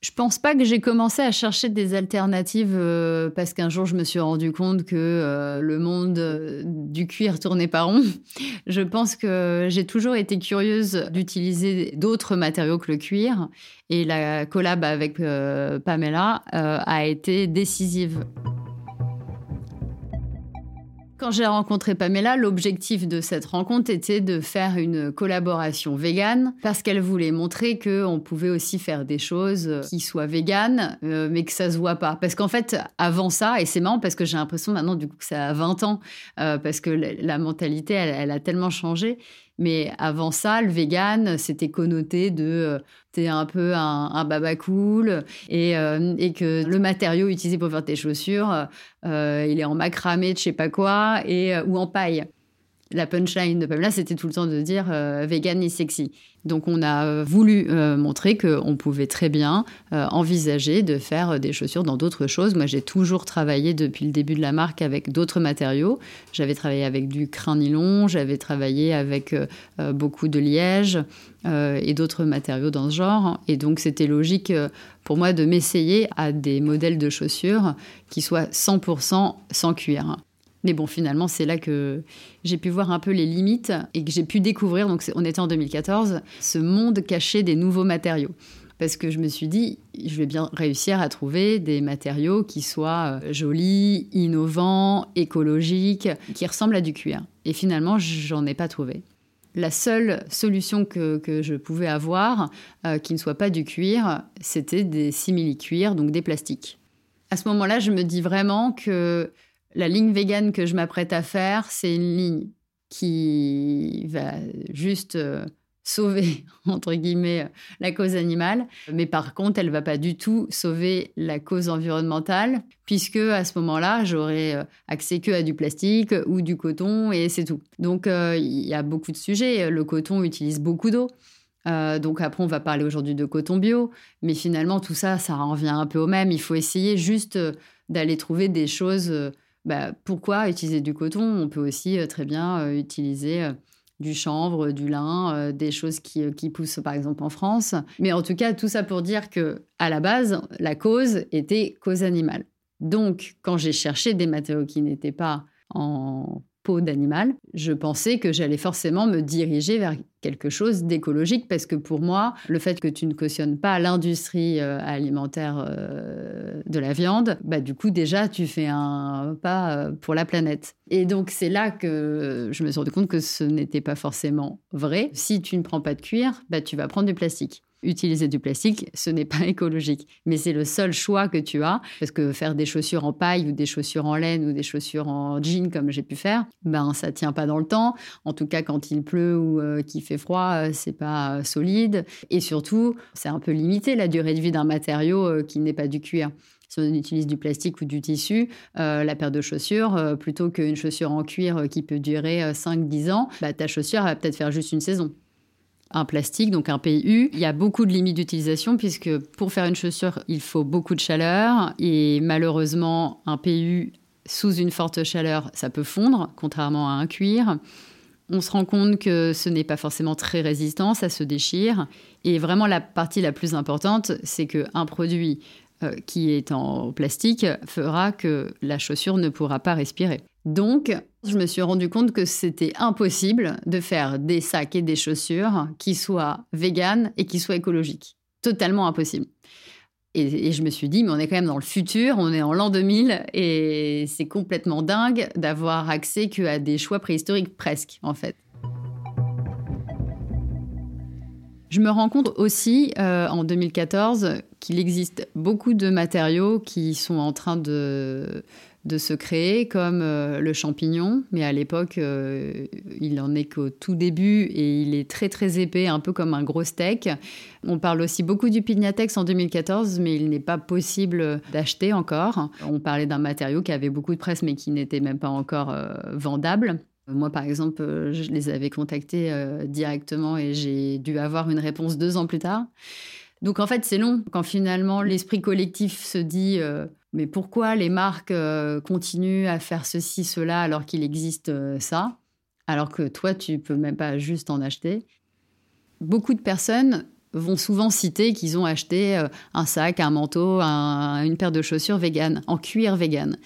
Je pense pas que j'ai commencé à chercher des alternatives euh, parce qu'un jour je me suis rendu compte que euh, le monde euh, du cuir tournait pas rond. Je pense que j'ai toujours été curieuse d'utiliser d'autres matériaux que le cuir et la collab avec Pamela a été décisive. Quand j'ai rencontré Pamela, l'objectif de cette rencontre était de faire une collaboration végane parce qu'elle voulait montrer qu'on pouvait aussi faire des choses qui soient véganes, euh, mais que ça se voit pas. Parce qu'en fait, avant ça, et c'est marrant parce que j'ai l'impression maintenant du coup que ça a 20 ans, euh, parce que la mentalité, elle, a tellement changé. Mais avant ça, le vegan, c'était connoté de euh, t'es un peu un, baba cool et, euh, et, que le matériau utilisé pour faire tes chaussures, euh, il est en macramé de je sais pas quoi et ou en paille la punchline de Pamela, c'était tout le temps de dire euh, vegan et sexy. Donc on a euh, voulu euh, montrer qu'on pouvait très bien envisager de faire des chaussures dans d'autres choses. Moi, j'ai toujours travaillé depuis le début de la marque avec d'autres matériaux. J'avais travaillé avec du crin nylon, j'avais travaillé avec beaucoup de liège et d'autres matériaux dans ce genre. Et donc c'était logique pour moi de m'essayer à des modèles de chaussures qui soient 100% sans cuir. Mais bon, finalement, c'est là que j'ai pu voir un peu les limites et que j'ai pu découvrir, donc on était en 2014, ce monde caché des nouveaux matériaux. Parce que je me suis dit, je vais bien réussir à trouver des matériaux qui soient euh, jolis, innovants, écologiques, qui ressemblent à du cuir. Et finalement, j'en ai pas trouvé. La seule solution que, je pouvais avoir euh, qui ne soit pas du cuir, c'était des simili-cuirs, donc des plastiques. À ce moment-là, je me dis vraiment que la ligne végane que je m'apprête à faire, c'est une ligne qui va juste euh, sauver, entre guillemets, la cause animale. Mais par contre, elle va pas du tout sauver la cause environnementale, puisque à ce moment-là, j'aurais euh, accès que à du plastique ou du coton et c'est tout. Donc, euh, il y a beaucoup de sujets. Le coton utilise beaucoup d'eau. donc après, on va parler aujourd'hui de coton bio, mais finalement, tout ça, ça revient un peu au même. Il faut essayer juste d'aller trouver des choses bah, pourquoi utiliser du coton? On peut aussi euh, très bien euh, utiliser euh, du chanvre, du lin, des choses qui, poussent par exemple en France. Mais en tout cas, tout ça pour dire que à la base, la cause était cause animale. Donc, quand j'ai cherché des matériaux qui n'étaient pas en d'animal, je pensais que j'allais forcément me diriger vers quelque chose d'écologique parce que pour moi, le fait que tu ne cautionnes pas l'industrie euh, alimentaire euh, de la viande, bah du coup déjà tu fais un pas euh, pour la planète. Et donc c'est là que je me suis rendu compte que ce n'était pas forcément vrai. Si tu ne prends pas de cuir, bah tu vas prendre du plastique utiliser du plastique, ce n'est pas écologique. Mais c'est le seul choix que tu as. Parce que faire des chaussures en paille ou des chaussures en laine ou des chaussures en jean, comme j'ai pu faire, ben ça tient pas dans le temps. En tout cas, quand il pleut ou euh, qu'il fait froid, euh, c'est pas solide. Et surtout, c'est un peu limité la durée de vie d'un matériau euh, qui n'est pas du cuir si on utilise du plastique ou du tissu, la paire de chaussures, plutôt qu'une chaussure en cuir qui peut durer 5-10 ans, bah, ta chaussure va peut-être faire juste une saison un plastique, donc un PU. Il y a beaucoup de limites d'utilisation puisque pour faire une chaussure, il faut beaucoup de chaleur et malheureusement, un PU sous une forte chaleur, ça peut fondre, contrairement à un cuir. On se rend compte que ce n'est pas forcément très résistant, ça se déchire. Et vraiment, la partie la plus importante, c'est qu'un produit euh, qui est en plastique fera que la chaussure ne pourra pas respirer. Donc, je me suis rendu compte que c'était impossible de faire des sacs et des chaussures qui soient véganes et qui soient écologiques. Totalement impossible. Et, je me suis dit, mais on est quand même dans le futur, on est en l'an 2000 et c'est complètement dingue d'avoir accès qu'à des choix préhistoriques presque, en fait. Je me rends compte aussi euh, en 2014 qu'il existe beaucoup de matériaux qui sont en train de se créer, comme euh, le champignon. Mais à l'époque, euh, il en est qu'au tout début et il est très très épais, un peu comme un gros steak. On parle aussi beaucoup du pignatex en 2014, mais il n'est pas possible d'acheter encore. On parlait d'un matériau qui avait beaucoup de presse, mais qui n'était même pas encore vendable. Moi, par exemple, je les avais contactés directement et j'ai dû avoir une réponse deux ans plus tard. Donc en fait, c'est long quand finalement l'esprit collectif se dit mais pourquoi les marques euh, continuent à faire ceci, cela, alors qu'il existe euh, ça, alors que toi, tu peux même pas juste en acheter? Beaucoup de personnes vont souvent citer qu'ils ont acheté euh, un sac, un manteau, une paire de chaussures vegan, en cuir vegan.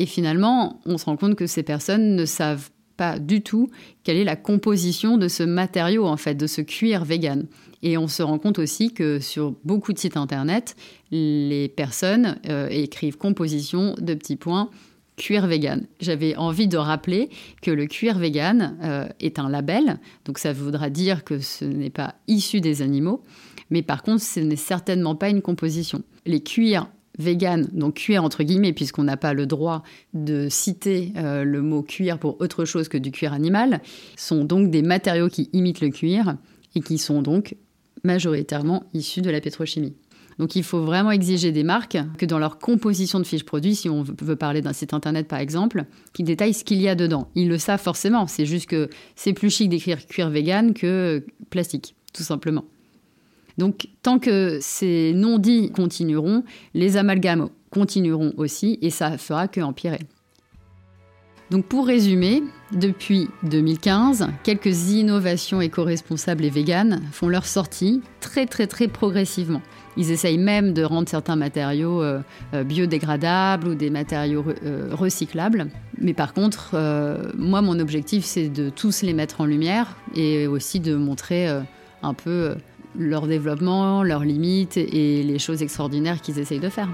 Et finalement, on se rend compte que ces personnes ne savent pas du tout quelle est la composition de ce matériau, en fait, de ce cuir vegan. Et on se rend compte aussi que sur beaucoup de sites internet, les personnes euh, écrivent composition de petits points cuir vegan. J'avais envie de rappeler que le cuir vegan euh, est un label, donc ça voudra dire que ce n'est pas issu des animaux, mais par contre, ce n'est certainement pas une composition. Les cuirs vegan, donc cuir entre guillemets, puisqu'on n'a pas le droit de citer euh, le mot cuir pour autre chose que du cuir animal, sont donc des matériaux qui imitent le cuir et qui sont donc majoritairement issus de la pétrochimie. Donc il faut vraiment exiger des marques que dans leur composition de fiches produits, si on veut parler d'un site internet par exemple, qu'ils détaillent ce qu'il y a dedans. Ils le savent forcément, c'est juste que c'est plus chic d'écrire cuir vegan que plastique, tout simplement. Donc tant que ces non-dits continueront, les amalgames continueront aussi et ça fera que empirer. Donc pour résumer, depuis 2015, quelques innovations éco-responsables et véganes font leur sortie très très très progressivement. Ils essayent même de rendre certains matériaux euh, euh, biodégradables ou des matériaux euh, recyclables. Mais par contre, moi, mon objectif, c'est de tous les mettre en lumière et aussi de montrer un peu leur développement, leurs limites et les choses extraordinaires qu'ils essayent de faire.